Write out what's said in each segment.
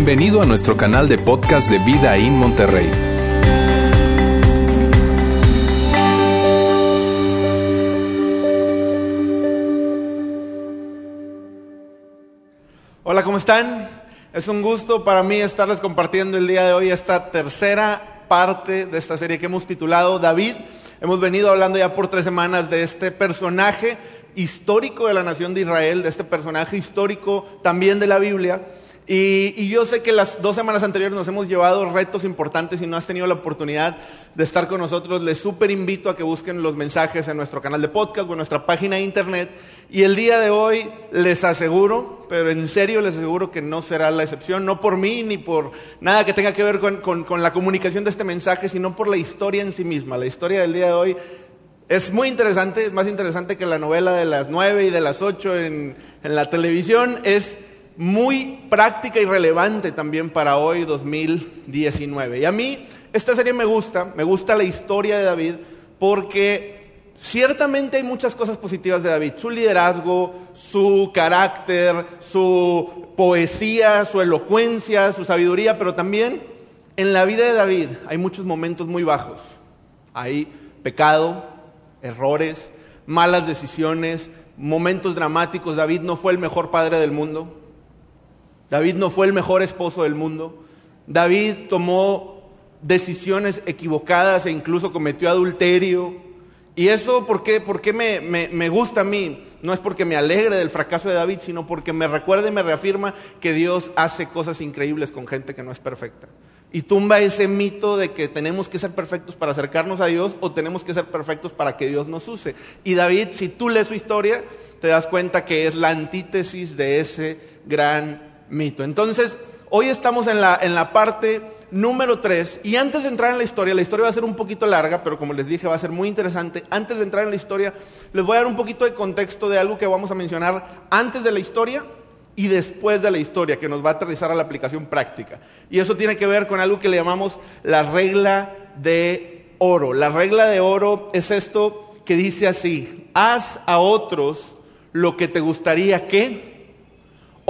Bienvenido a nuestro canal de podcast de Vida en Monterrey. Hola, ¿cómo están? Es un gusto para mí estarles compartiendo el día de hoy esta tercera parte de esta serie que hemos titulado David. Hemos venido hablando ya por tres semanas de este personaje histórico de la nación de Israel, de este personaje histórico también de la Biblia. Y, yo sé que las dos semanas anteriores nos hemos llevado retos importantes y no has tenido la oportunidad de estar con nosotros. Les súper invito a que busquen los mensajes en nuestro canal de podcast o en nuestra página de internet. Y el día de hoy les aseguro, pero en serio les aseguro que no será la excepción, no por mí ni por nada que tenga que ver con, la comunicación de este mensaje, sino por la historia en sí misma. La historia del día de hoy es muy interesante, es más interesante que la novela de las nueve y de las ocho en, en la televisión. Es muy práctica y relevante también para hoy 2019. Y a mí esta serie me gusta, me gusta la historia de David porque ciertamente hay muchas cosas positivas de David, su liderazgo, su carácter, su poesía, su elocuencia, su sabiduría, pero también en la vida de David hay muchos momentos muy bajos. Hay pecado, errores, malas decisiones, momentos dramáticos. David no fue el mejor padre del mundo. David no fue el mejor esposo del mundo. David tomó decisiones equivocadas e incluso cometió adulterio. Y eso, ¿por qué, me, me, gusta a mí? No es porque me alegre del fracaso de David, sino porque me recuerda y me reafirma que Dios hace cosas increíbles con gente que no es perfecta. Y tumba ese mito de que tenemos que ser perfectos para acercarnos a Dios o tenemos que ser perfectos para que Dios nos use. Y David, si tú lees su historia, te das cuenta que es la antítesis de ese gran mito. Entonces, hoy estamos en la, en la parte número 3 y antes de entrar en la historia, la historia va a ser un poquito larga, pero como les dije va a ser muy interesante. Antes de entrar en la historia, les voy a dar un poquito de contexto de algo que vamos a mencionar antes de la historia y después de la historia, que nos va a aterrizar a la aplicación práctica. Y eso tiene que ver con algo que le llamamos la regla de oro. La regla de oro es esto que dice así, haz a otros lo que te gustaría que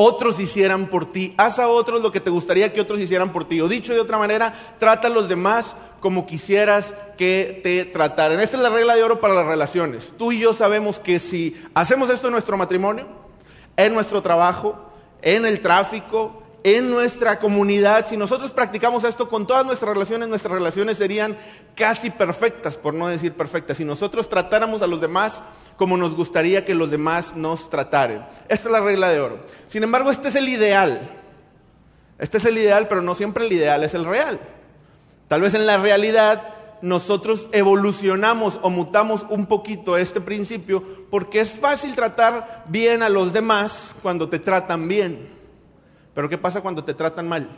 otros hicieran por ti. Haz a otros lo que te gustaría que otros hicieran por ti. O dicho de otra manera, trata a los demás como quisieras que te trataran. Esta es la regla de oro para las relaciones. Tú y yo sabemos que si hacemos esto en nuestro matrimonio, en nuestro trabajo, en el tráfico, en nuestra comunidad, si nosotros practicamos esto con todas nuestras relaciones, nuestras relaciones serían casi perfectas, por no decir perfectas. Si nosotros tratáramos a los demás como nos gustaría que los demás nos trataren. Esta es la regla de oro. Sin embargo, este es el ideal. Este es el ideal, pero no siempre el ideal es el real. Tal vez en la realidad nosotros evolucionamos o mutamos un poquito este principio porque es fácil tratar bien a los demás cuando te tratan bien. Pero ¿qué pasa cuando te tratan mal?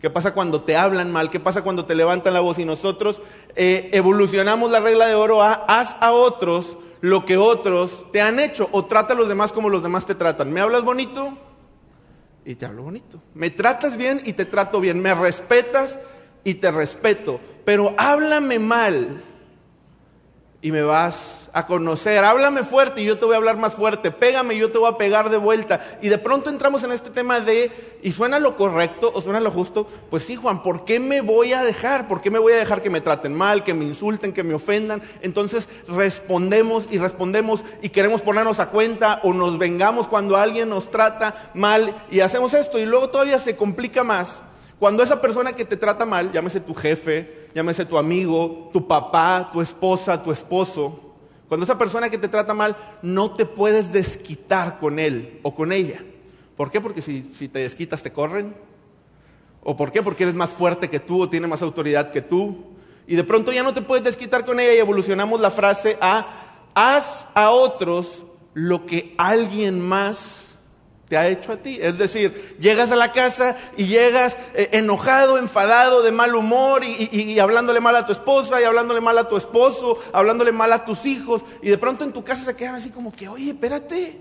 ¿Qué pasa cuando te hablan mal? ¿Qué pasa cuando te levantan la voz? Y nosotros eh, evolucionamos la regla de oro a haz a otros lo que otros te han hecho o trata a los demás como los demás te tratan. ¿Me hablas bonito? Y te hablo bonito. Me tratas bien y te trato bien. Me respetas y te respeto. Pero háblame mal y me vas a conocer. Háblame fuerte y yo te voy a hablar más fuerte. Pégame y yo te voy a pegar de vuelta. Y de pronto entramos en este tema de, ¿y suena lo correcto o suena lo justo? Pues sí, Juan, ¿por qué me voy a dejar? ¿Por qué me voy a dejar que me traten mal, que me insulten, que me ofendan? Entonces respondemos y respondemos y queremos ponernos a cuenta o nos vengamos cuando alguien nos trata mal y hacemos esto. Y luego todavía se complica más cuando esa persona que te trata mal, llámese tu jefe, llámese tu amigo, tu papá, tu esposa, tu esposo, cuando esa persona que te trata mal, no te puedes desquitar con él o con ella. ¿Por qué? Porque si, te desquitas te corren. ¿O por qué? Porque eres más fuerte que tú o tiene más autoridad que tú. Y de pronto ya no te puedes desquitar con ella y evolucionamos la frase a haz a otros lo que alguien más te ha hecho a ti. Es decir, llegas a la casa y llegas eh, enojado, enfadado, de mal humor y, hablándole mal a tu esposa y hablándole mal a tu esposo, hablándole mal a tus hijos y de pronto en tu casa se quedan así como que, oye, espérate,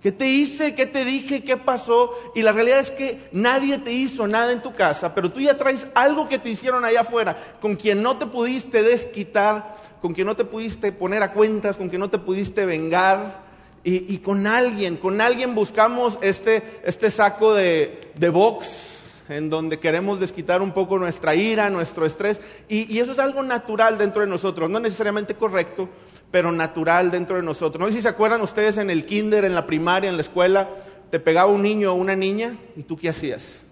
¿qué te hice? ¿Qué te dije? ¿Qué pasó? Y la realidad es que nadie te hizo nada en tu casa, pero tú ya traes algo que te hicieron allá afuera, con quien no te pudiste desquitar, con quien no te pudiste poner a cuentas, con quien no te pudiste vengar. Y, con alguien, con alguien buscamos este, este saco de, de box en donde queremos desquitar un poco nuestra ira, nuestro estrés, y, eso es algo natural dentro de nosotros, no necesariamente correcto, pero natural dentro de nosotros. No sé si se acuerdan ustedes en el kinder, en la primaria, en la escuela, te pegaba un niño o una niña, ¿y tú qué hacías?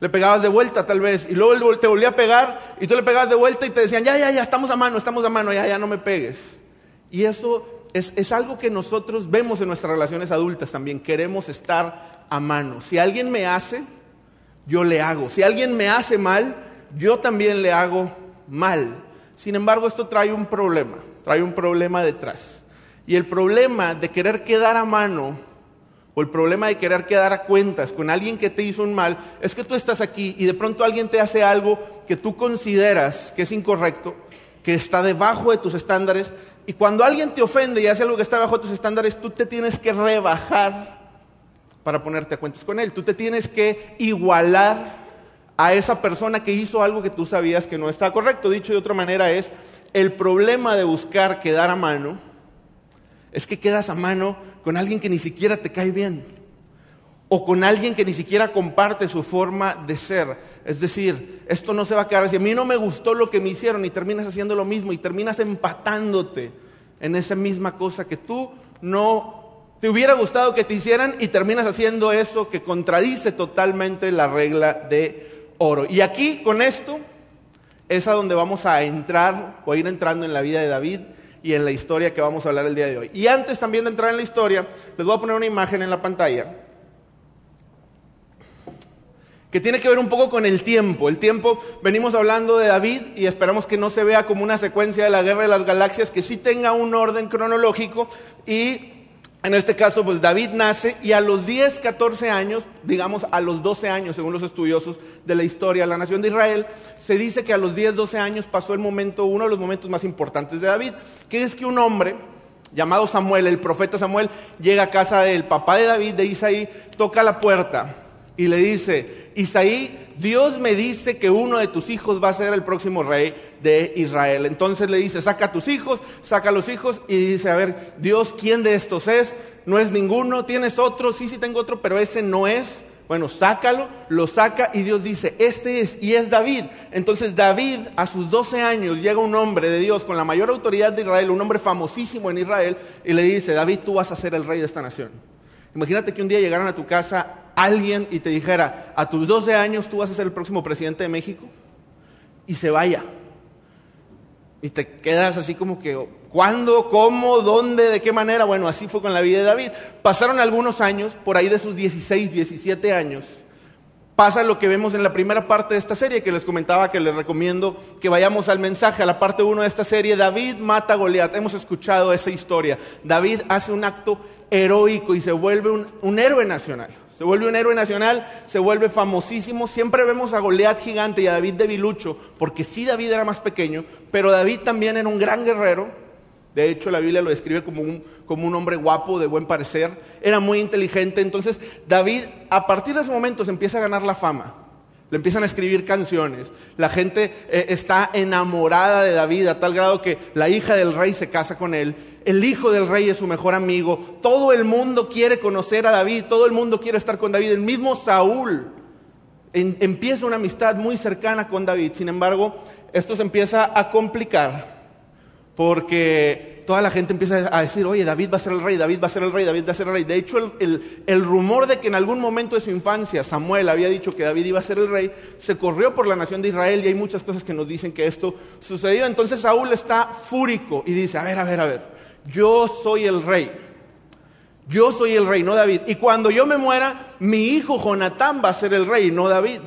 Le pegabas de vuelta tal vez, y luego te volvía a pegar, y tú le pegabas de vuelta y te decían, ya, ya, ya, estamos a mano, estamos a mano, ya, ya, no me pegues. Y eso es, es algo que nosotros vemos en nuestras relaciones adultas también, queremos estar a mano. Si alguien me hace, yo le hago. Si alguien me hace mal, yo también le hago mal. Sin embargo, esto trae un problema, trae un problema detrás. Y el problema de querer quedar a mano o el problema de querer quedar a cuentas con alguien que te hizo un mal es que tú estás aquí y de pronto alguien te hace algo que tú consideras que es incorrecto, que está debajo de tus estándares. Y cuando alguien te ofende y hace algo que está debajo de tus estándares, tú te tienes que rebajar para ponerte a cuentas con él. Tú te tienes que igualar a esa persona que hizo algo que tú sabías que no estaba correcto. Dicho de otra manera es, el problema de buscar quedar a mano es que quedas a mano con alguien que ni siquiera te cae bien o con alguien que ni siquiera comparte su forma de ser. Es decir, esto no se va a quedar así. A mí no me gustó lo que me hicieron y terminas haciendo lo mismo y terminas empatándote en esa misma cosa que tú no te hubiera gustado que te hicieran y terminas haciendo eso que contradice totalmente la regla de oro. Y aquí con esto es a donde vamos a entrar o a ir entrando en la vida de David y en la historia que vamos a hablar el día de hoy. Y antes también de entrar en la historia, les voy a poner una imagen en la pantalla que tiene que ver un poco con el tiempo. El tiempo, venimos hablando de David y esperamos que no se vea como una secuencia de la guerra de las galaxias, que sí tenga un orden cronológico y en este caso, pues David nace y a los 10, 14 años, digamos a los 12 años, según los estudiosos de la historia de la nación de Israel, se dice que a los 10, 12 años pasó el momento, uno de los momentos más importantes de David, que es que un hombre llamado Samuel, el profeta Samuel, llega a casa del papá de David, de Isaí, toca la puerta y le dice, Isaí, Dios me dice que uno de tus hijos va a ser el próximo rey de Israel. Entonces le dice, saca a tus hijos, saca a los hijos y dice, a ver, Dios, ¿quién de estos es? No es ninguno, tienes otro, sí, sí tengo otro, pero ese no es. Bueno, sácalo, lo saca y Dios dice, este es, y es David. Entonces David, a sus 12 años, llega un hombre de Dios con la mayor autoridad de Israel, un hombre famosísimo en Israel, y le dice, David, tú vas a ser el rey de esta nación. Imagínate que un día llegaran a tu casa alguien y te dijera, a tus 12 años tú vas a ser el próximo presidente de México, y se vaya. Y te quedas así como que, ¿cuándo? ¿Cómo? ¿Dónde? ¿De qué manera? Bueno, así fue con la vida de David. Pasaron algunos años, por ahí de sus 16, 17 años, pasa lo que vemos en la primera parte de esta serie, que les comentaba que les recomiendo que vayamos al mensaje, a la parte 1 de esta serie, David mata a Goliat. Hemos escuchado esa historia. David hace un acto heroico y se vuelve un, un héroe nacional. Se vuelve un héroe nacional, se vuelve famosísimo. Siempre vemos a Goliat gigante y a David debilucho, porque sí David era más pequeño, pero David también era un gran guerrero. De hecho, la Biblia lo describe como un, como un hombre guapo, de buen parecer. Era muy inteligente. Entonces, David, a partir de ese momento, se empieza a ganar la fama. Le empiezan a escribir canciones. La gente eh, está enamorada de David a tal grado que la hija del rey se casa con él el hijo del rey es su mejor amigo, todo el mundo quiere conocer a David, todo el mundo quiere estar con David, el mismo Saúl. Empieza una amistad muy cercana con David, sin embargo, esto se empieza a complicar porque toda la gente empieza a decir, oye, David va a ser el rey, David va a ser el rey, David va a ser el rey. De hecho, el, el, rumor de que en algún momento de su infancia Samuel había dicho que David iba a ser el rey, se corrió por la nación de Israel y hay muchas cosas que nos dicen que esto sucedió. Entonces Saúl está fúrico y dice, a ver, a ver, a ver, yo soy el rey. Yo soy el rey, no David. Y cuando yo me muera, mi hijo Jonatán va a ser el rey, no David.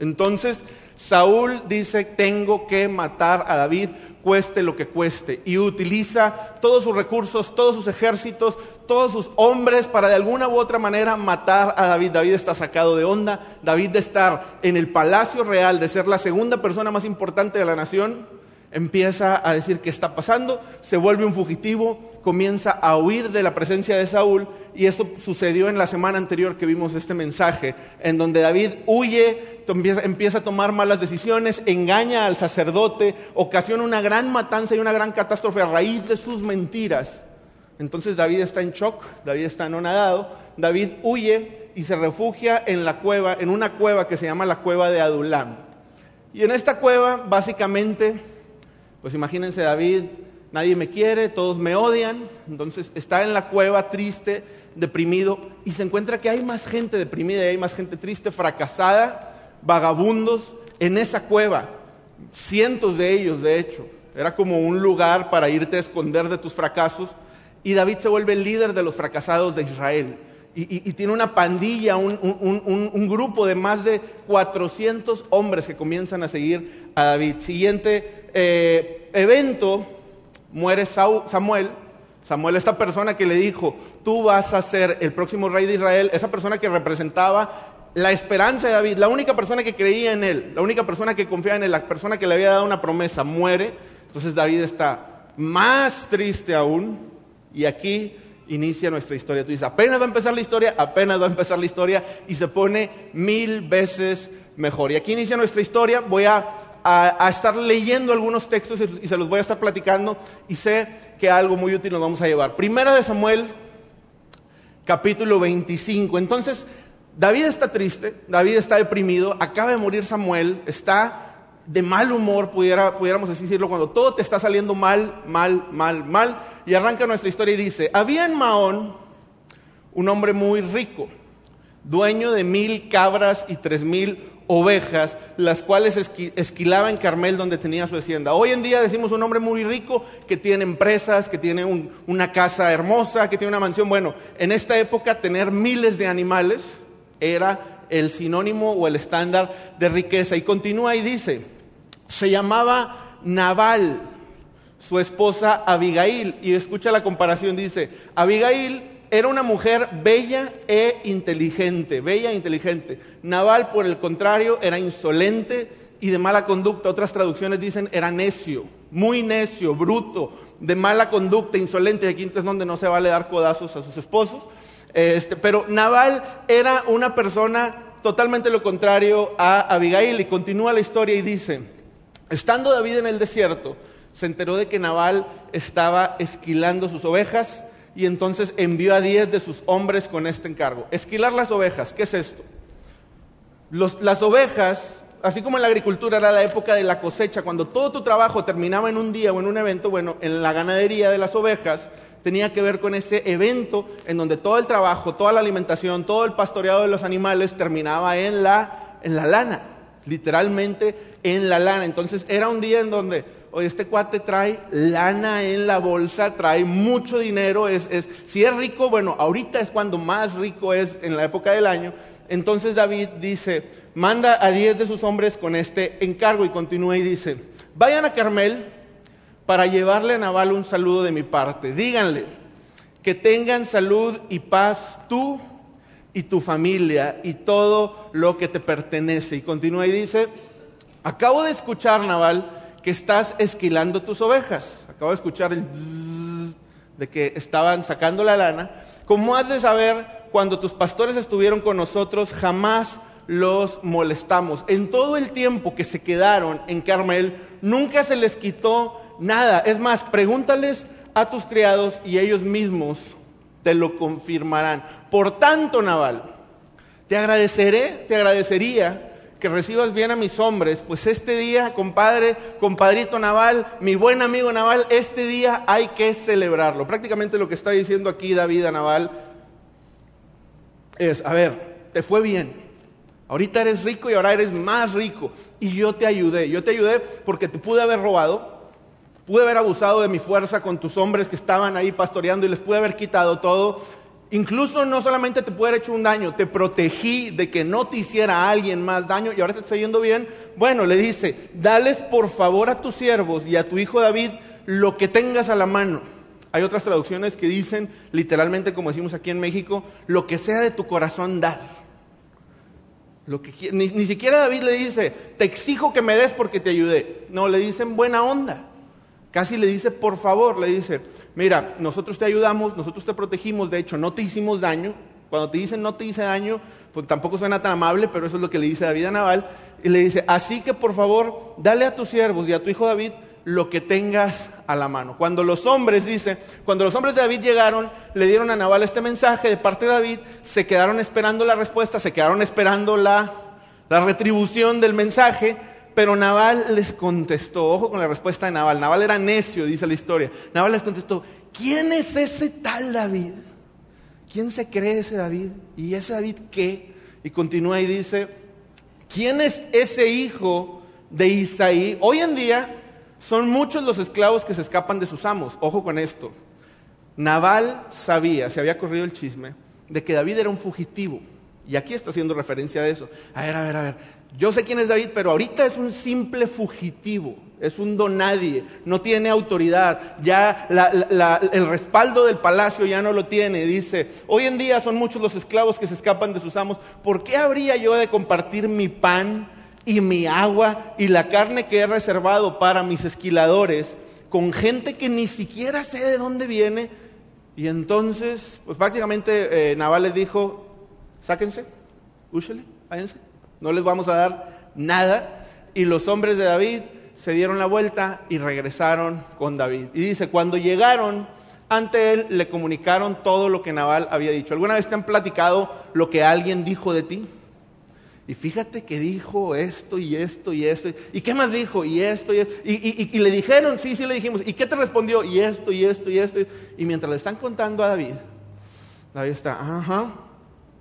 Entonces Saúl dice, tengo que matar a David, cueste lo que cueste. Y utiliza todos sus recursos, todos sus ejércitos, todos sus hombres para de alguna u otra manera matar a David. David está sacado de onda. David de estar en el palacio real, de ser la segunda persona más importante de la nación empieza a decir qué está pasando, se vuelve un fugitivo, comienza a huir de la presencia de Saúl y esto sucedió en la semana anterior que vimos este mensaje, en donde David huye, empieza, a tomar malas decisiones, engaña al sacerdote, ocasiona una gran matanza y una gran catástrofe a raíz de sus mentiras. Entonces David está en shock, David está anonadado, David huye y se refugia en la cueva, en una cueva que se llama la cueva de Adulam. Y en esta cueva, básicamente, pues imagínense David, nadie me quiere, todos me odian, entonces está en la cueva triste, deprimido, y se encuentra que hay más gente deprimida, y hay más gente triste, fracasada, vagabundos, en esa cueva, cientos de ellos, de hecho. Era como un lugar para irte a esconder de tus fracasos, y David se vuelve el líder de los fracasados de Israel. Y, tiene una pandilla, un, grupo de más de 400 hombres que comienzan a seguir a David. Siguiente eh, evento, muere Samuel. Samuel, esta persona que le dijo, tú vas a ser el próximo rey de Israel, esa persona que representaba la esperanza de David, la única persona que creía en él, la única persona que confiaba en él, la persona que le había dado una promesa, muere. Entonces David está más triste aún. Y aquí inicia nuestra historia. Tú dices, apenas va a empezar la historia, apenas va a empezar la historia y se pone mil veces mejor. Y aquí inicia nuestra historia. Voy a, estar leyendo algunos textos y, se los voy a estar platicando y sé que algo muy útil nos vamos a llevar. Primera de Samuel, capítulo 25. Entonces, David está triste, David está deprimido, acaba de morir Samuel, está de mal humor, pudiéramos decirlo, cuando todo te está saliendo mal, mal, mal, mal. Y arranca nuestra historia y dice, había en Maón un hombre muy rico, dueño de mil cabras y tres mil ovejas, las cuales esquilaba en Carmel donde tenía su hacienda. Hoy en día decimos un hombre muy rico que tiene empresas, que tiene una casa hermosa, que tiene una mansión. Bueno, en esta época tener miles de animales era el sinónimo o el estándar de riqueza. Y continúa y dice, se llamaba Naval, su esposa Abigail. Y escucha la comparación, dice, Abigail era una mujer bella e inteligente, bella e inteligente. Naval, por el contrario, era insolente y de mala conducta. Otras traducciones dicen era necio, muy necio, bruto, de mala conducta, insolente. Aquí es donde no se vale dar codazos a sus esposos. Este, pero Naval era una persona totalmente lo contrario a Abigail y continúa la historia y dice, estando David en el desierto, se enteró de que Naval estaba esquilando sus ovejas y entonces envió a diez de sus hombres con este encargo. Esquilar las ovejas, ¿qué es esto? las ovejas, así como en la agricultura era la época de la cosecha, cuando todo tu trabajo terminaba en un día o en un evento, bueno, en la ganadería de las ovejas, tenía que ver con ese evento en donde todo el trabajo, toda la alimentación, todo el pastoreado de los animales terminaba en la, en la lana, literalmente en la lana. Entonces era un día en donde, oye, este cuate trae lana en la bolsa, trae mucho dinero, es, es, si es rico, bueno, ahorita es cuando más rico es en la época del año. Entonces David dice, manda a diez de sus hombres con este encargo y continúa y dice, vayan a Carmel, para llevarle a Naval un saludo de mi parte. Díganle que tengan salud y paz tú y tu familia y todo lo que te pertenece. Y continúa y dice, acabo de escuchar, Naval, que estás esquilando tus ovejas. Acabo de escuchar el de que estaban sacando la lana. Como has de saber, cuando tus pastores estuvieron con nosotros, jamás los molestamos. En todo el tiempo que se quedaron en Carmel, nunca se les quitó nada. Es más, pregúntales a tus criados y ellos mismos te lo confirmarán. Por tanto, Naval, te agradeceré, te agradecería que recibas bien a mis hombres, pues este día, compadre, compadrito Naval, mi buen amigo Naval, este día hay que celebrarlo. Prácticamente lo que está diciendo aquí David a Naval es, a ver, te fue bien. Ahorita eres rico y ahora eres más rico. Y yo te ayudé. Yo te ayudé porque te pude haber robado, Pude haber abusado de mi fuerza con tus hombres que estaban ahí pastoreando y les pude haber quitado todo. Incluso no solamente te pude haber hecho un daño, te protegí de que no te hiciera alguien más daño y ahora te está yendo bien. Bueno, le dice, dales por favor a tus siervos y a tu hijo David lo que tengas a la mano. Hay otras traducciones que dicen, literalmente como decimos aquí en México, lo que sea de tu corazón dar. Lo que, ni, ni siquiera David le dice, te exijo que me des porque te ayudé. No, le dicen buena onda. Casi le dice, por favor, le dice, mira, nosotros te ayudamos, nosotros te protegimos, de hecho, no te hicimos daño. Cuando te dicen no te hice daño, pues tampoco suena tan amable, pero eso es lo que le dice David a Naval. Y le dice, así que por favor, dale a tus siervos y a tu hijo David lo que tengas a la mano. Cuando los hombres, dice, cuando los hombres de David llegaron, le dieron a Nabal este mensaje de parte de David, se quedaron esperando la respuesta, se quedaron esperando la, la retribución del mensaje, pero Nabal les contestó, ojo con la respuesta de Nabal, Nabal era necio, dice la historia, Nabal les contestó, ¿quién es ese tal David? ¿Quién se cree ese David? ¿Y ese David qué? Y continúa y dice, ¿quién es ese hijo de Isaí? Hoy en día son muchos los esclavos que se escapan de sus amos. Ojo con esto. Nabal sabía, se había corrido el chisme, de que David era un fugitivo. Y aquí está haciendo referencia a eso. A ver, a ver, a ver. Yo sé quién es David, pero ahorita es un simple fugitivo, es un donadie, no tiene autoridad, ya el respaldo del palacio ya no lo tiene. Dice, hoy en día son muchos los esclavos que se escapan de sus amos, ¿por qué habría yo de compartir mi pan y mi agua y la carne que he reservado para mis esquiladores con gente que ni siquiera sé de dónde viene? Y entonces, pues prácticamente eh, Naval les dijo, sáquense, úchale, váyanse no les vamos a dar nada. Y los hombres de David se dieron la vuelta y regresaron con David. Y dice, cuando llegaron ante él, le comunicaron todo lo que Nabal había dicho. ¿Alguna vez te han platicado lo que alguien dijo de ti? Y fíjate que dijo esto y esto y esto. ¿Y qué más dijo? Y esto y esto. Y, le dijeron, sí, sí le dijimos. ¿Y qué te respondió? Y esto y esto y esto. Y mientras le están contando a David, David está, ajá,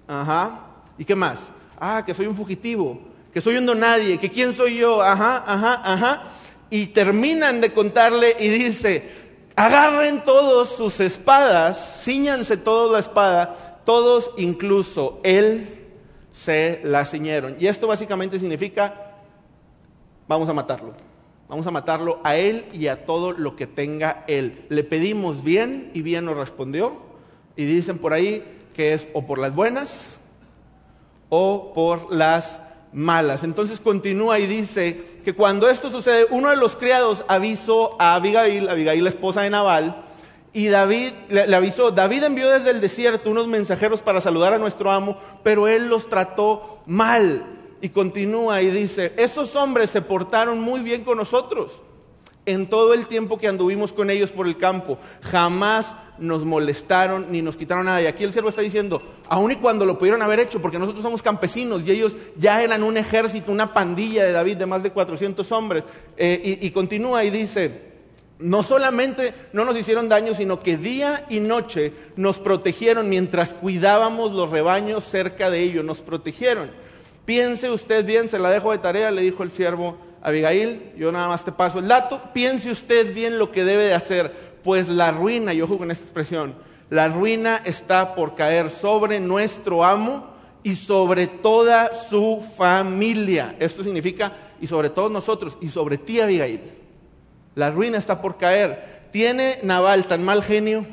ajá. ¿Y qué más? Ah, que soy un fugitivo, que soy un donadie, que quién soy yo, ajá, ajá, ajá. Y terminan de contarle y dice, agarren todos sus espadas, ciñanse todos la espada, todos incluso él se la ciñeron. Y esto básicamente significa, vamos a matarlo. Vamos a matarlo a él y a todo lo que tenga él. Le pedimos bien y bien nos respondió. Y dicen por ahí que es o por las buenas o por las malas. Entonces continúa y dice que cuando esto sucede, uno de los criados avisó a Abigail, Abigail la esposa de Nabal, y David le, avisó, David envió desde el desierto unos mensajeros para saludar a nuestro amo, pero él los trató mal. Y continúa y dice, esos hombres se portaron muy bien con nosotros en todo el tiempo que anduvimos con ellos por el campo. Jamás nos molestaron ni nos quitaron nada. Y aquí el siervo está diciendo, aun y cuando lo pudieron haber hecho, porque nosotros somos campesinos y ellos ya eran un ejército, una pandilla de David de más de 400 hombres. Eh, y, y continúa y dice, no solamente no nos hicieron daño, sino que día y noche nos protegieron mientras cuidábamos los rebaños cerca de ellos, nos protegieron. Piense usted bien, se la dejo de tarea, le dijo el siervo Abigail, yo nada más te paso el dato, piense usted bien lo que debe de hacer pues la ruina, yo juego en esta expresión, la ruina está por caer sobre nuestro amo y sobre toda su familia. Esto significa, y sobre todos nosotros, y sobre ti, Abigail. La ruina está por caer. Tiene Naval tan mal genio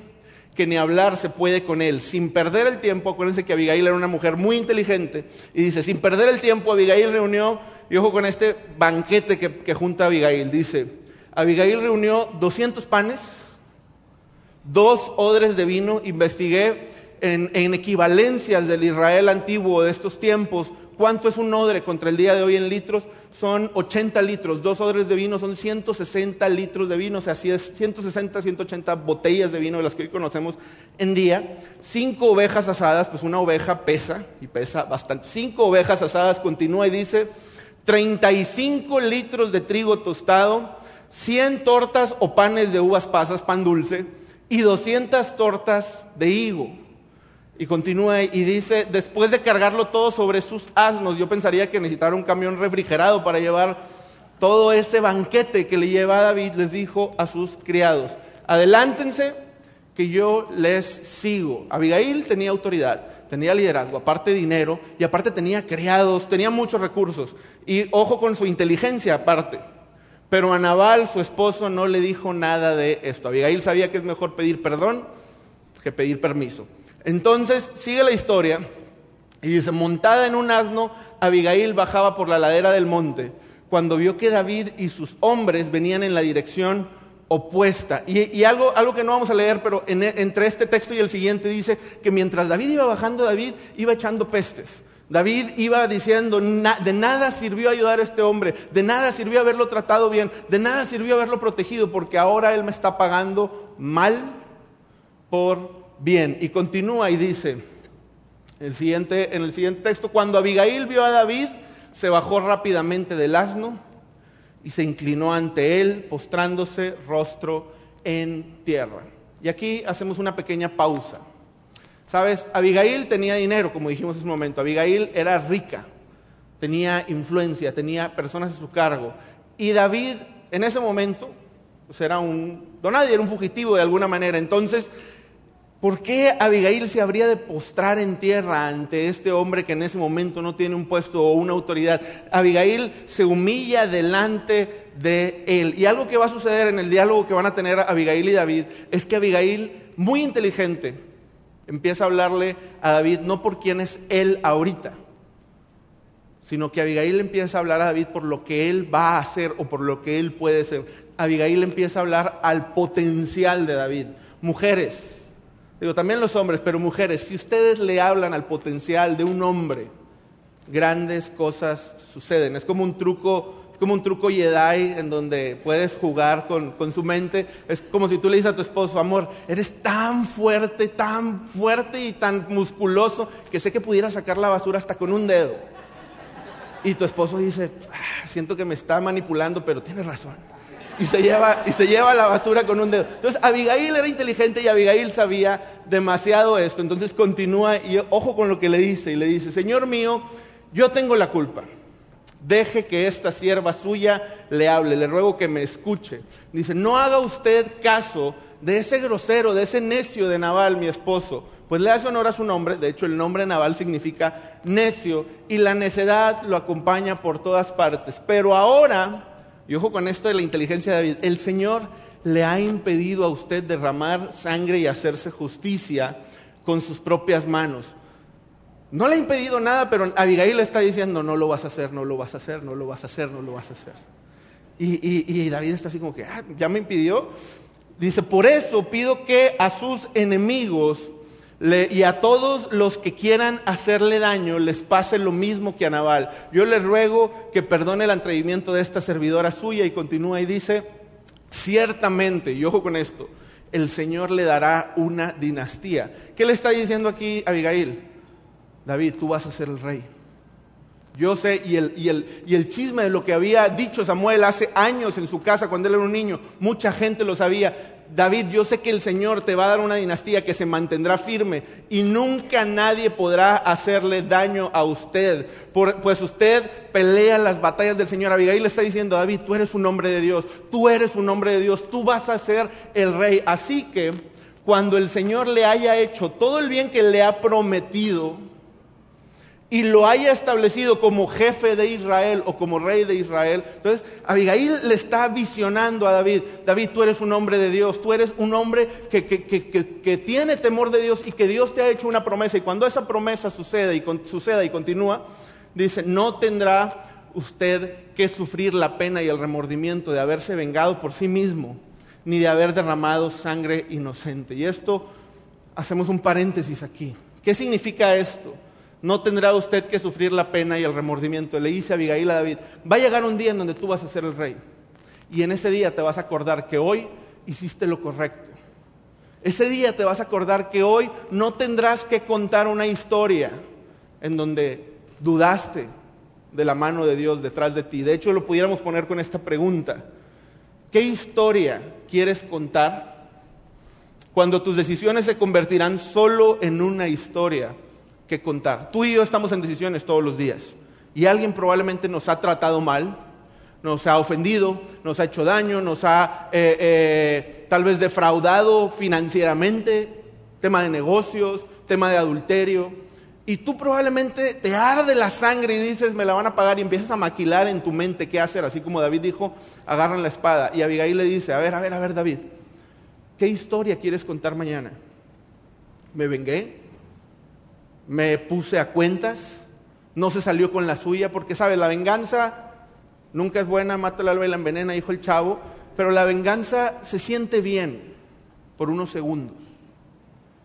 que ni hablar se puede con él. Sin perder el tiempo, acuérdense que Abigail era una mujer muy inteligente, y dice, sin perder el tiempo, Abigail reunió, y ojo con este banquete que, que junta Abigail, dice, Abigail reunió 200 panes, dos odres de vino, investigué en, equivalencias del Israel antiguo de estos tiempos, ¿cuánto es un odre contra el día de hoy en litros? Son 80 litros, dos odres de vino son 160 litros de vino, o sea, así es 160, 180 botellas de vino de las que hoy conocemos en día. Cinco ovejas asadas, pues una oveja pesa y pesa bastante. Cinco ovejas asadas, continúa y dice, 35 litros de trigo tostado, 100 tortas o panes de uvas pasas, pan dulce, y 200 tortas de higo. Y continúa y dice, después de cargarlo todo sobre sus asnos, yo pensaría que necesitara un camión refrigerado para llevar todo ese banquete que le lleva David, les dijo a sus criados, adelántense que yo les sigo. Abigail tenía autoridad, tenía liderazgo, aparte dinero y aparte tenía criados, tenía muchos recursos. Y ojo con su inteligencia aparte. Pero a Nabal, su esposo, no le dijo nada de esto. Abigail sabía que es mejor pedir perdón que pedir permiso. Entonces sigue la historia y dice, montada en un asno, Abigail bajaba por la ladera del monte cuando vio que David y sus hombres venían en la dirección opuesta. Y, algo, algo, que no vamos a leer, pero entre este texto y el siguiente dice que mientras David iba bajando, David iba echando pestes. David iba diciendo, de nada sirvió ayudar a este hombre, de nada sirvió haberlo tratado bien, de nada sirvió haberlo protegido, porque ahora él me está pagando mal por bien. Y continúa y dice, el siguiente, en el siguiente texto, cuando Abigail vio a David, se bajó rápidamente del asno y se inclinó ante él, postrándose rostro en tierra. Y aquí hacemos una pequeña pausa. Sabes, Abigail tenía dinero, como dijimos en un momento. Abigail era rica, tenía influencia, tenía personas a su cargo. Y David, en ese momento, pues era un donadie, era un fugitivo de alguna manera. Entonces, ¿por qué Abigail se habría de postrar en tierra ante este hombre que en ese momento no tiene un puesto o una autoridad? Abigail se humilla delante de él. Y algo que va a suceder en el diálogo que van a tener Abigail y David es que Abigail, muy inteligente, empieza a hablarle a David no por quién es él ahorita, sino que Abigail empieza a hablar a David por lo que él va a hacer o por lo que él puede ser. Abigail empieza a hablar al potencial de David. Mujeres, digo también los hombres, pero mujeres, si ustedes le hablan al potencial de un hombre, grandes cosas suceden. Es como un truco es como un truco Jedi en donde puedes jugar con, con, su mente. Es como si tú le dices a tu esposo, amor, eres tan fuerte, tan fuerte y tan musculoso que sé que pudiera sacar la basura hasta con un dedo. Y tu esposo dice, ah, siento que me está manipulando, pero tiene razón. Y se, lleva, y se lleva la basura con un dedo. Entonces Abigail era inteligente y Abigail sabía demasiado esto. Entonces continúa y ojo con lo que le dice. Y le dice, Señor mío, yo tengo la culpa. Deje que esta sierva suya le hable, le ruego que me escuche. Dice, no haga usted caso de ese grosero, de ese necio de Naval, mi esposo, pues le hace honor a su nombre, de hecho el nombre Naval significa necio, y la necedad lo acompaña por todas partes. Pero ahora, y ojo con esto de la inteligencia de David, el Señor le ha impedido a usted derramar sangre y hacerse justicia con sus propias manos. No le ha impedido nada, pero Abigail le está diciendo, no lo vas a hacer, no lo vas a hacer, no lo vas a hacer, no lo vas a hacer. Y, David está así como que, ah, ya me impidió. Dice, por eso pido que a sus enemigos y a todos los que quieran hacerle daño les pase lo mismo que a Nabal. Yo le ruego que perdone el atrevimiento de esta servidora suya y continúa y dice, ciertamente, y ojo con esto, el Señor le dará una dinastía. ¿Qué le está diciendo aquí Abigail? David, tú vas a ser el rey. Yo sé, y el, y, el, y el, chisme de lo que había dicho Samuel hace años en su casa cuando él era un niño, mucha gente lo sabía. David, yo sé que el Señor te va a dar una dinastía que se mantendrá firme y nunca nadie podrá hacerle daño a usted, pues usted pelea las batallas del Señor. Abigail le está diciendo, David, tú eres un hombre de Dios, tú eres un hombre de Dios, tú vas a ser el rey. Así que cuando el Señor le haya hecho todo el bien que le ha prometido, y lo haya establecido como jefe de Israel o como rey de Israel. Entonces, Abigail le está visionando a David, David, tú eres un hombre de Dios, tú eres un hombre que, que, tiene temor de Dios y que Dios te ha hecho una promesa. Y cuando esa promesa sucede y, suceda y continúa, dice, no tendrá usted que sufrir la pena y el remordimiento de haberse vengado por sí mismo, ni de haber derramado sangre inocente. Y esto, hacemos un paréntesis aquí. ¿Qué significa esto? No tendrá usted que sufrir la pena y el remordimiento. Le dice Abigail a David, va a llegar un día en donde tú vas a ser el rey. Y en ese día te vas a acordar que hoy hiciste lo correcto. Ese día te vas a acordar que hoy no tendrás que contar una historia en donde dudaste de la mano de Dios detrás de ti. De hecho, lo pudiéramos poner con esta pregunta. ¿Qué historia quieres contar cuando tus decisiones se convertirán solo en una historia que contar. Tú y yo estamos en decisiones todos los días y alguien probablemente nos ha tratado mal, nos ha ofendido, nos ha hecho daño, nos ha eh, eh, tal vez defraudado financieramente, tema de negocios, tema de adulterio. Y tú probablemente te arde la sangre y dices, me la van a pagar y empiezas a maquilar en tu mente qué hacer, así como David dijo, agarran la espada. Y Abigail le dice, a ver, a ver, a ver, David, ¿qué historia quieres contar mañana? ¿Me vengué? Me puse a cuentas, no se salió con la suya, porque sabes, la venganza nunca es buena, mata la alba y la envenena, dijo el chavo, pero la venganza se siente bien por unos segundos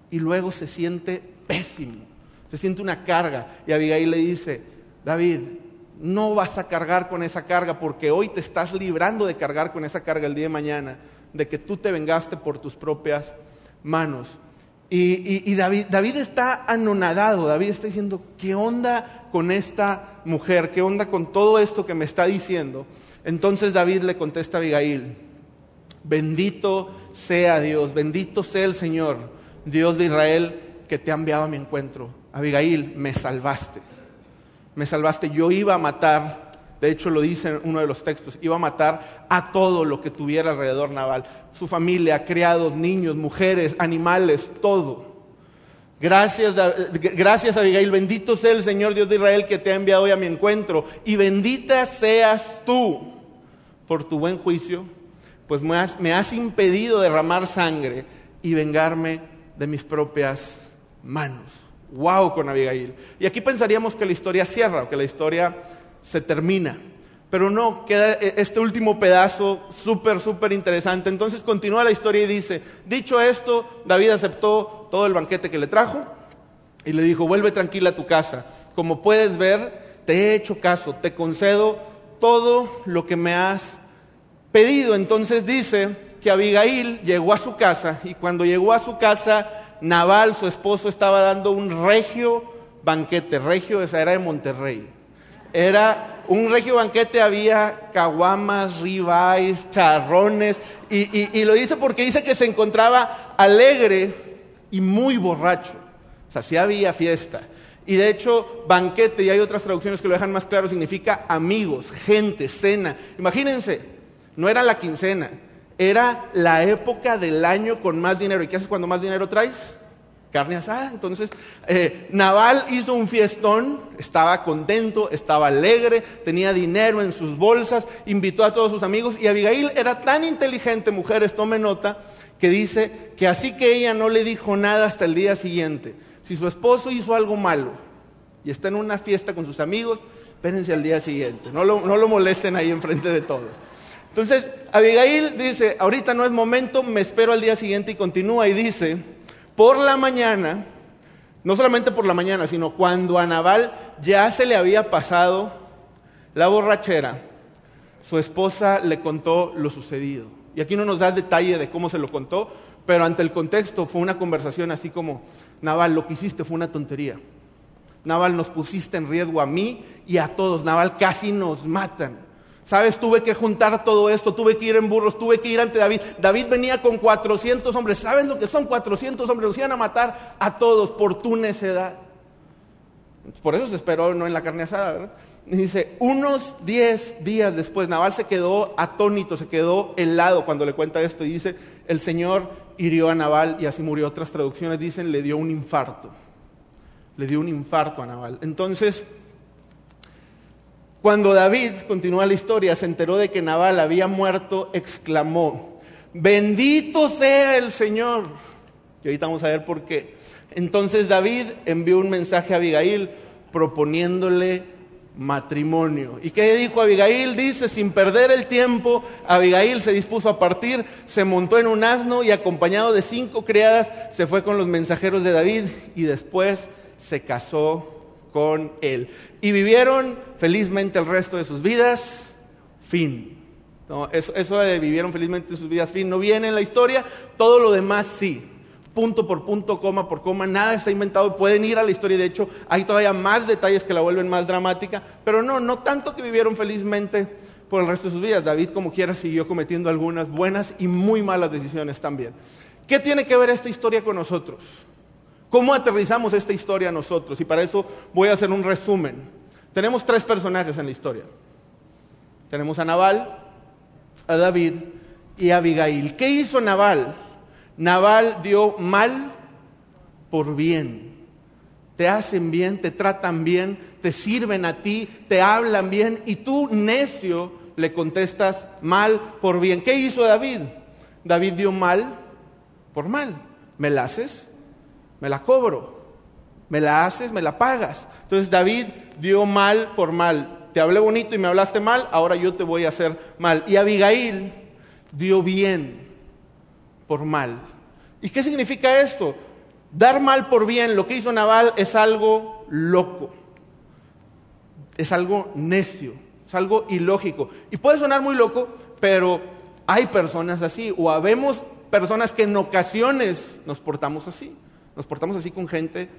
y luego se siente pésimo, se siente una carga. Y Abigail le dice, David, no vas a cargar con esa carga porque hoy te estás librando de cargar con esa carga el día de mañana, de que tú te vengaste por tus propias manos. Y, David, David está anonadado, David está diciendo, ¿qué onda con esta mujer? ¿Qué onda con todo esto que me está diciendo? Entonces David le contesta a Abigail, bendito sea Dios, bendito sea el Señor, Dios de Israel, que te ha enviado a mi encuentro. Abigail, me salvaste, me salvaste, yo iba a matar de hecho, lo dice en uno de los textos, iba a matar a todo lo que tuviera alrededor Naval, su familia, criados, niños, mujeres, animales, todo. Gracias, gracias Abigail, bendito sea el Señor Dios de Israel que te ha enviado hoy a mi encuentro y bendita seas tú por tu buen juicio, pues me has, impedido derramar sangre y vengarme de mis propias manos. Wow con Abigail. Y aquí pensaríamos que la historia cierra, que la historia se termina. Pero no, queda e, este último pedazo súper, súper interesante. Entonces continúa la historia y dice, dicho esto, David aceptó todo el banquete que le trajo y le dijo, vuelve tranquila a tu casa. Como puedes ver, te he hecho caso, te concedo todo lo que me has pedido. Entonces dice que Abigail llegó a su casa y cuando llegó a su casa, Naval, su esposo, estaba dando un regio banquete. Regio, esa era de Monterrey era un regio banquete, había caguamas, ribáis, charrones, y, lo dice porque dice que se encontraba alegre y muy borracho. O sea, sí había fiesta. Y de hecho, banquete, y hay otras traducciones que lo dejan más claro, significa amigos, gente, cena. Imagínense, no era la quincena, era la época del año con más dinero. ¿Y qué haces cuando más dinero traes? Carne asada. Entonces, eh, Naval hizo un fiestón, estaba contento, estaba alegre, tenía dinero en sus bolsas, invitó a todos sus amigos y Abigail era tan inteligente, mujeres, tome nota, que dice que así que ella no le dijo nada hasta el día siguiente. Si su esposo hizo algo malo y está en una fiesta con sus amigos, espérense al día siguiente, no lo, no lo molesten ahí enfrente de todos. Entonces, Abigail dice, ahorita no es momento, me espero al día siguiente y continúa y dice, por la mañana, no solamente por la mañana, sino cuando a Naval ya se le había pasado la borrachera, su esposa le contó lo sucedido. Y aquí no nos da detalle de cómo se lo contó, pero ante el contexto fue una conversación así como, Naval, lo que hiciste fue una tontería. Naval, nos pusiste en riesgo a mí y a todos. Naval, casi nos matan. Sabes, tuve que juntar todo esto, tuve que ir en burros, tuve que ir ante David. David venía con 400 hombres. ¿Sabes lo que son 400 hombres? Nos iban a matar a todos por tu necedad. Por eso se esperó no en la carne asada, ¿verdad? dice, unos 10 días después, Naval se quedó atónito, se quedó helado cuando le cuenta esto. Y dice, el Señor hirió a Naval y así murió. Otras traducciones dicen, le dio un infarto. Le dio un infarto a Naval. Entonces, cuando David, continúa la historia, se enteró de que Nabal había muerto, exclamó, bendito sea el Señor. Y ahorita vamos a ver por qué. Entonces David envió un mensaje a Abigail proponiéndole matrimonio. ¿Y qué dijo Abigail? Dice, sin perder el tiempo, Abigail se dispuso a partir, se montó en un asno y acompañado de cinco criadas se fue con los mensajeros de David y después se casó con Él. Y vivieron felizmente el resto de sus vidas, fin. Eso de vivieron felizmente sus vidas, fin, no viene en la historia, todo lo demás sí. Punto por punto, coma por coma, nada está inventado, pueden ir a la historia, de hecho hay todavía más detalles que la vuelven más dramática, pero no, no tanto que vivieron felizmente por el resto de sus vidas. David, como quiera, siguió cometiendo algunas buenas y muy malas decisiones también. ¿Qué tiene que ver esta historia con nosotros? ¿Cómo aterrizamos esta historia nosotros? Y para eso voy a hacer un resumen. Tenemos tres personajes en la historia. Tenemos a Nabal, a David y a Abigail. ¿Qué hizo Nabal? Nabal dio mal por bien. Te hacen bien, te tratan bien, te sirven a ti, te hablan bien y tú, necio, le contestas mal por bien. ¿Qué hizo David? David dio mal por mal. ¿Me la haces? Me la cobro. Me la haces, me la pagas. Entonces David dio mal por mal. Te hablé bonito y me hablaste mal, ahora yo te voy a hacer mal. Y Abigail dio bien por mal. ¿Y qué significa esto? Dar mal por bien, lo que hizo Naval es algo loco, es algo necio, es algo ilógico. Y puede sonar muy loco, pero hay personas así, o habemos personas que en ocasiones nos portamos así, nos portamos así con gente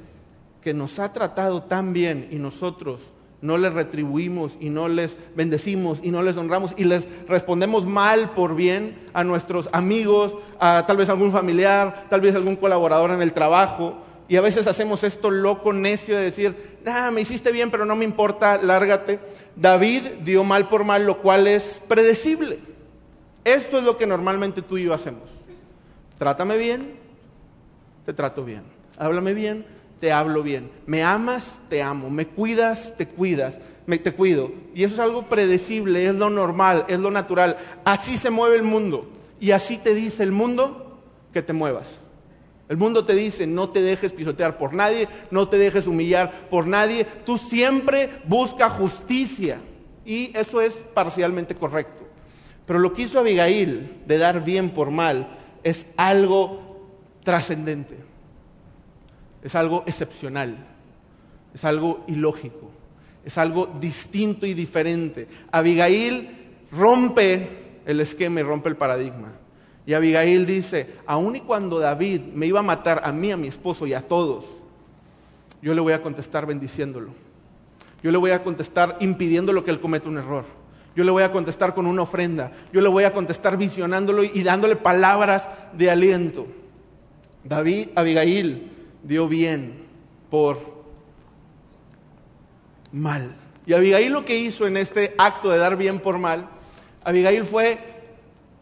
que nos ha tratado tan bien y nosotros no les retribuimos y no les bendecimos y no les honramos y les respondemos mal por bien a nuestros amigos, a tal vez algún familiar, tal vez algún colaborador en el trabajo. Y a veces hacemos esto loco, necio de decir, ah, me hiciste bien, pero no me importa, lárgate. David dio mal por mal, lo cual es predecible. Esto es lo que normalmente tú y yo hacemos. Trátame bien, te trato bien. Háblame bien, te hablo bien. Me amas, te amo. Me cuidas, te cuidas. Me, te cuido. Y eso es algo predecible, es lo normal, es lo natural. Así se mueve el mundo. Y así te dice el mundo que te muevas. El mundo te dice, no te dejes pisotear por nadie, no te dejes humillar por nadie. Tú siempre busca justicia. Y eso es parcialmente correcto. Pero lo que hizo Abigail de dar bien por mal es algo trascendente es algo excepcional, es algo ilógico, es algo distinto y diferente. Abigail rompe el esquema y rompe el paradigma. Y Abigail dice, aun y cuando David me iba a matar a mí, a mi esposo y a todos, yo le voy a contestar bendiciéndolo. Yo le voy a contestar impidiéndolo que él cometa un error. Yo le voy a contestar con una ofrenda. Yo le voy a contestar visionándolo y dándole palabras de aliento. David, Abigail, dio bien por mal. Y Abigail lo que hizo en este acto de dar bien por mal, Abigail fue,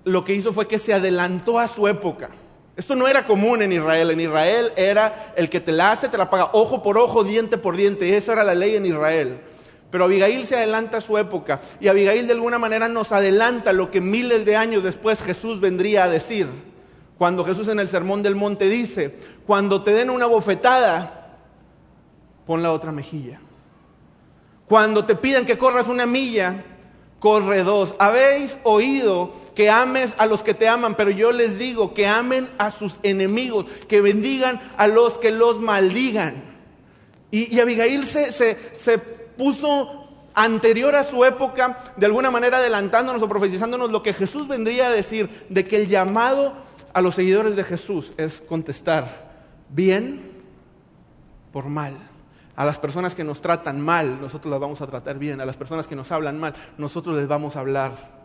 lo que hizo fue que se adelantó a su época. Esto no era común en Israel. En Israel era el que te la hace, te la paga ojo por ojo, diente por diente. Esa era la ley en Israel. Pero Abigail se adelanta a su época. Y Abigail de alguna manera nos adelanta lo que miles de años después Jesús vendría a decir. Cuando Jesús en el Sermón del Monte dice, cuando te den una bofetada, pon la otra mejilla. Cuando te pidan que corras una milla, corre dos. Habéis oído que ames a los que te aman, pero yo les digo que amen a sus enemigos, que bendigan a los que los maldigan. Y, Abigail se, se puso anterior a su época, de alguna manera adelantándonos o profetizándonos lo que Jesús vendría a decir, de que el llamado a los seguidores de Jesús es contestar bien por mal. A las personas que nos tratan mal, nosotros las vamos a tratar bien. A las personas que nos hablan mal, nosotros les vamos a hablar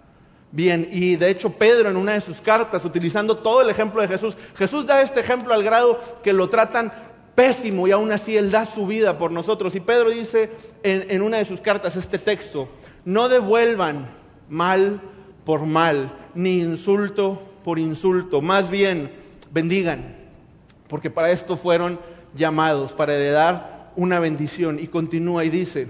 bien. Y de hecho Pedro en una de sus cartas, utilizando todo el ejemplo de Jesús, Jesús da este ejemplo al grado que lo tratan pésimo y aún así Él da su vida por nosotros. Y Pedro dice en, en una de sus cartas este texto, no devuelvan mal por mal, ni insulto por insulto, más bien bendigan, porque para esto fueron llamados, para heredar una bendición. Y continúa y dice,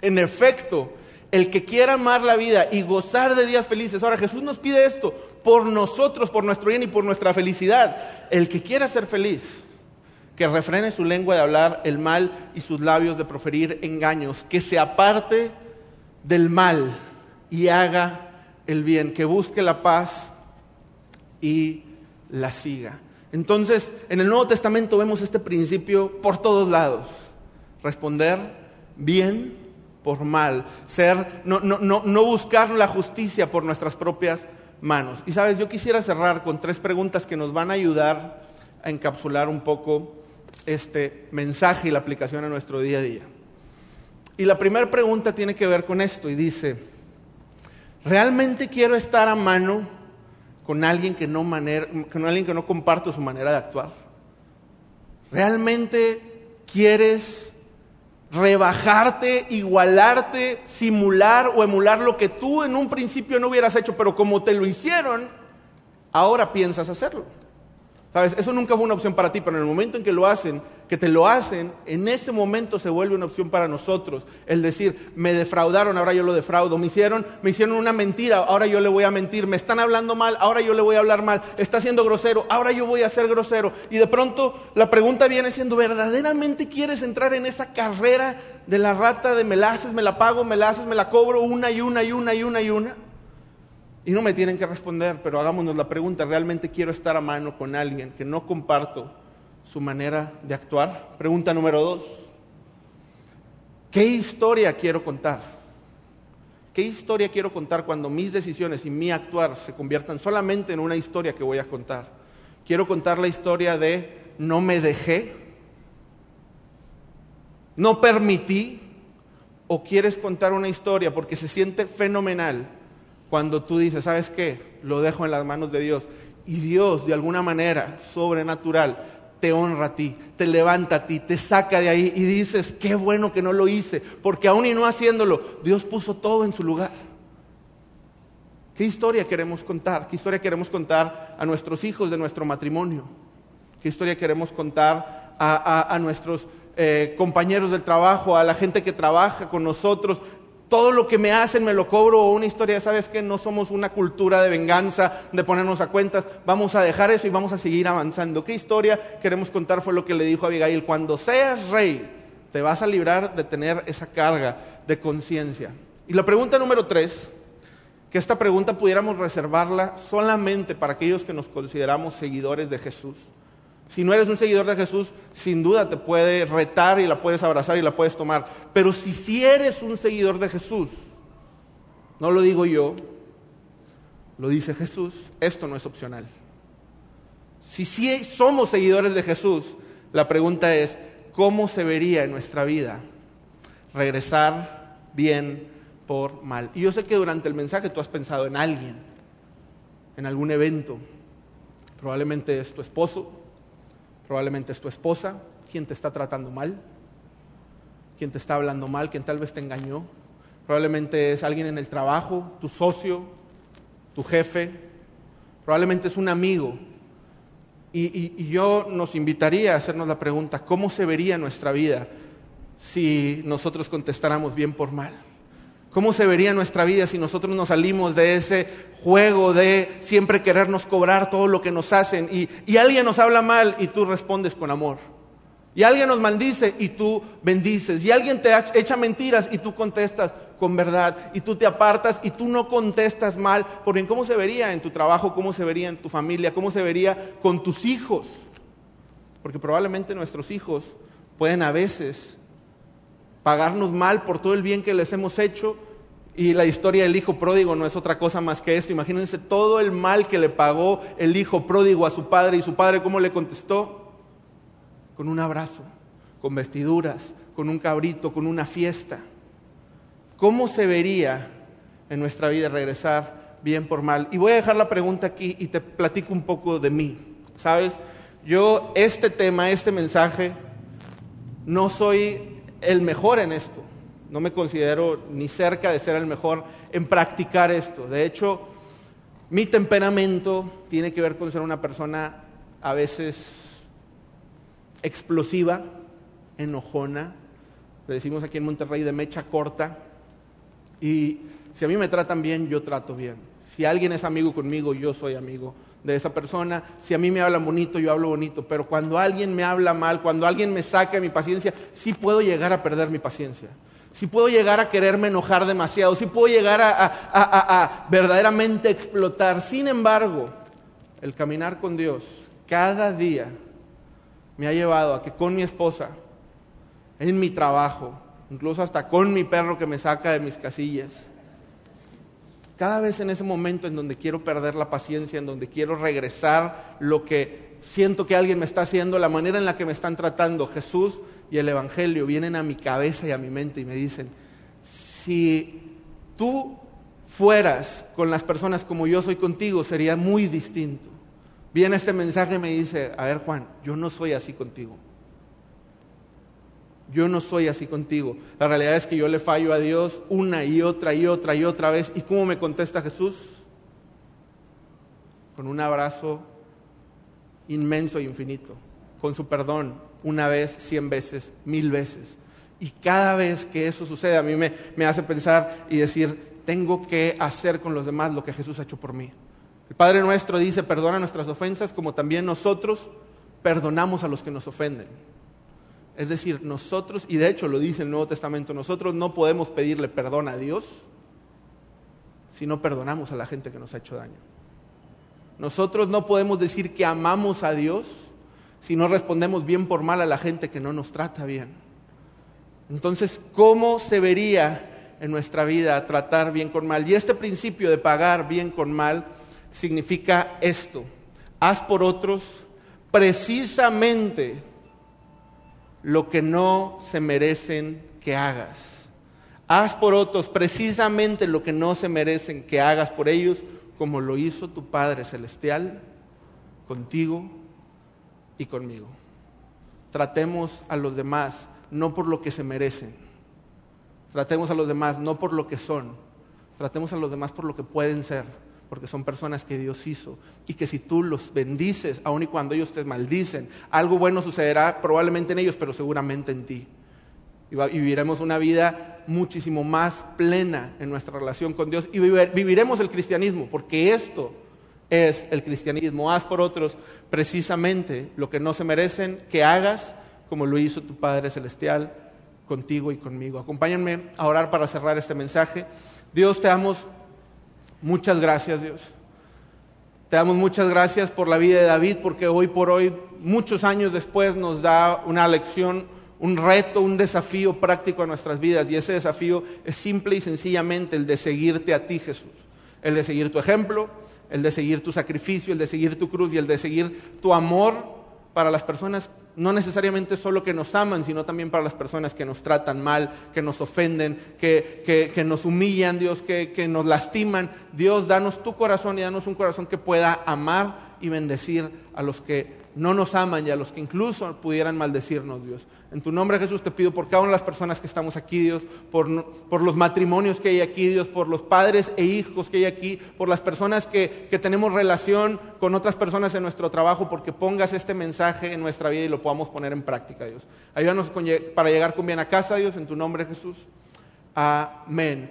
en efecto, el que quiera amar la vida y gozar de días felices, ahora Jesús nos pide esto por nosotros, por nuestro bien y por nuestra felicidad. El que quiera ser feliz, que refrene su lengua de hablar el mal y sus labios de proferir engaños, que se aparte del mal y haga el bien, que busque la paz y la siga. Entonces, en el Nuevo Testamento vemos este principio por todos lados. Responder bien por mal. Ser, no, no, no, no buscar la justicia por nuestras propias manos. Y sabes, yo quisiera cerrar con tres preguntas que nos van a ayudar a encapsular un poco este mensaje y la aplicación a nuestro día a día. Y la primera pregunta tiene que ver con esto y dice, ¿realmente quiero estar a mano con alguien que no, manera, alguien que no comparto su manera de actuar? ¿Realmente quieres rebajarte, igualarte, simular o emular lo que tú en un principio no hubieras hecho, pero como te lo hicieron, ahora piensas hacerlo? ¿Sabes? Eso nunca fue una opción para ti, pero en el momento en que lo hacen, que te lo hacen, en ese momento se vuelve una opción para nosotros. El decir, me defraudaron, ahora yo lo defraudo. Me hicieron, me hicieron una mentira, ahora yo le voy a mentir. Me están hablando mal, ahora yo le voy a hablar mal. Está siendo grosero, ahora yo voy a ser grosero. Y de pronto la pregunta viene siendo, ¿verdaderamente quieres entrar en esa carrera de la rata de me la haces, me la pago, me la haces, me la cobro una y una y una y una y una? Y no me tienen que responder, pero hagámonos la pregunta, ¿realmente quiero estar a mano con alguien que no comparto su manera de actuar. Pregunta número dos. ¿Qué historia quiero contar? ¿Qué historia quiero contar cuando mis decisiones y mi actuar se conviertan solamente en una historia que voy a contar? Quiero contar la historia de no me dejé, no permití, o quieres contar una historia porque se siente fenomenal cuando tú dices, ¿sabes qué? Lo dejo en las manos de Dios. Y Dios, de alguna manera sobrenatural, te honra a ti, te levanta a ti, te saca de ahí y dices, qué bueno que no lo hice, porque aún y no haciéndolo, Dios puso todo en su lugar. ¿Qué historia queremos contar? ¿Qué historia queremos contar a nuestros hijos de nuestro matrimonio? ¿Qué historia queremos contar a, nuestros eh, compañeros del trabajo, a la gente que trabaja con nosotros? Todo lo que me hacen me lo cobro o una historia, ¿sabes que No somos una cultura de venganza, de ponernos a cuentas. Vamos a dejar eso y vamos a seguir avanzando. ¿Qué historia queremos contar? Fue lo que le dijo Abigail. Cuando seas rey, te vas a librar de tener esa carga de conciencia. Y la pregunta número tres que esta pregunta pudiéramos reservarla solamente para aquellos que nos consideramos seguidores de Jesús. Si no eres un seguidor de Jesús, sin duda te puede retar y la puedes abrazar y la puedes tomar. Pero si sí eres un seguidor de Jesús, no lo digo yo, lo dice Jesús, esto no es opcional. Si sí somos seguidores de Jesús, la pregunta es, ¿cómo se vería en nuestra vida regresar bien por mal. Y yo sé que durante el mensaje tú has pensado en alguien, en algún evento. Probablemente es tu esposo, probablemente es tu esposa, quien te está tratando mal, quien te está hablando mal, quien tal vez te engañó. Probablemente es alguien en el trabajo, tu socio, tu jefe. Probablemente es un amigo. Y, yo nos invitaría a hacernos la pregunta, ¿cómo se vería nuestra vida si nosotros contestáramos bien por mal? ¿Cómo se vería nuestra vida si nosotros nos salimos de ese juego de siempre querernos cobrar todo lo que nos hacen y, alguien nos habla mal y tú respondes con amor? Y alguien nos maldice y tú bendices. Y alguien te echa mentiras y tú contestas con verdad. Y tú te apartas y tú no contestas mal. Porque ¿cómo se vería en tu trabajo? ¿Cómo se vería en tu familia? ¿Cómo se vería con tus hijos? Porque probablemente nuestros hijos pueden a veces pagarnos mal por todo el bien que les hemos hecho. Y la historia del hijo pródigo no es otra cosa más que esto. Imagínense todo el mal que le pagó el hijo pródigo a su padre y su padre cómo le contestó. Con un abrazo, con vestiduras, con un cabrito, con una fiesta. ¿Cómo se vería en nuestra vida regresar bien por mal? Y voy a dejar la pregunta aquí y te platico un poco de mí. ¿Sabes? Yo este tema, este mensaje, no soy el mejor en esto. No me considero ni cerca de ser el mejor en practicar esto. De hecho, mi temperamento tiene que ver con ser una persona a veces explosiva, enojona. Le decimos aquí en Monterrey de mecha corta. Y si a mí me tratan bien, yo trato bien. Si alguien es amigo conmigo, yo soy amigo de esa persona. Si a mí me hablan bonito, yo hablo bonito. Pero cuando alguien me habla mal, cuando alguien me saca mi paciencia, sí puedo llegar a perder mi paciencia. Sí puedo llegar a quererme enojar demasiado. Sí puedo llegar a, verdaderamente explotar. Sin embargo, el caminar con Dios cada día me ha llevado a que con mi esposa, en mi trabajo, incluso hasta con mi perro que me saca de mis casillas, cada vez en ese momento en donde quiero perder la paciencia, en donde quiero regresar lo que siento que alguien me está haciendo, la manera en la que me están tratando, Jesús y el Evangelio vienen a mi cabeza y a mi mente y me dicen, si tú fueras con las personas como yo soy contigo, sería muy distinto. Viene este mensaje y me dice, a ver Juan, yo no soy así contigo. Yo no soy así contigo. La realidad es que yo le fallo a Dios una y otra y otra y otra vez. ¿Y cómo me contesta Jesús? Con un abrazo inmenso e infinito, con su perdón, una vez, cien veces, mil veces. Y cada vez que eso sucede a mí me, me hace pensar y decir, tengo que hacer con los demás lo que Jesús ha hecho por mí. El Padre nuestro dice, perdona nuestras ofensas como también nosotros perdonamos a los que nos ofenden. Es decir, nosotros, y de hecho lo dice el Nuevo Testamento, nosotros no podemos pedirle perdón a Dios si no perdonamos a la gente que nos ha hecho daño. Nosotros no podemos decir que amamos a Dios si no respondemos bien por mal a la gente que no nos trata bien? Entonces, ¿cómo se vería en nuestra vida tratar bien con mal? Y este principio de pagar bien con mal significa esto. Haz por otros precisamente lo que no se merecen que hagas. Haz por otros precisamente lo que no se merecen que hagas por ellos, como lo hizo tu Padre Celestial contigo y conmigo. Tratemos a los demás no por lo que se merecen. Tratemos a los demás no por lo que son. Tratemos a los demás por lo que pueden ser, porque son personas que Dios hizo y que si tú los bendices, aun y cuando ellos te maldicen, algo bueno sucederá probablemente en ellos, pero seguramente en ti. Y viviremos una vida muchísimo más plena en nuestra relación con Dios y viviremos el cristianismo, porque esto es el cristianismo. Haz por otros precisamente lo que no se merecen que hagas, como lo hizo tu Padre Celestial contigo y conmigo. Acompáñenme a orar para cerrar este mensaje. Dios, te damos muchas gracias, Dios. Te damos muchas gracias por la vida de David, porque hoy por hoy, muchos años después, nos da una lección, un reto, un desafío práctico a nuestras vidas. Y ese desafío es simple y sencillamente el de seguirte a ti, Jesús. El de seguir tu ejemplo, el de seguir tu sacrificio, el de seguir tu cruz y el de seguir tu amor para las personas, no necesariamente solo que nos aman, sino también para las personas que nos tratan mal, que nos ofenden, que, que, nos humillan, Dios, que, que nos lastiman. Dios, danos tu corazón y danos un corazón que pueda amar y bendecir a los que no nos aman y a los que incluso pudieran maldecirnos, Dios. En tu nombre, Jesús, te pido por cada una de las personas que estamos aquí, Dios, por, por los matrimonios que hay aquí, Dios, por los padres e hijos que hay aquí, por las personas que, que tenemos relación con otras personas en nuestro trabajo, porque pongas este mensaje en nuestra vida y lo podamos poner en práctica, Dios. Ayúdanos para llegar con bien a casa, Dios, en tu nombre, Jesús. Amén.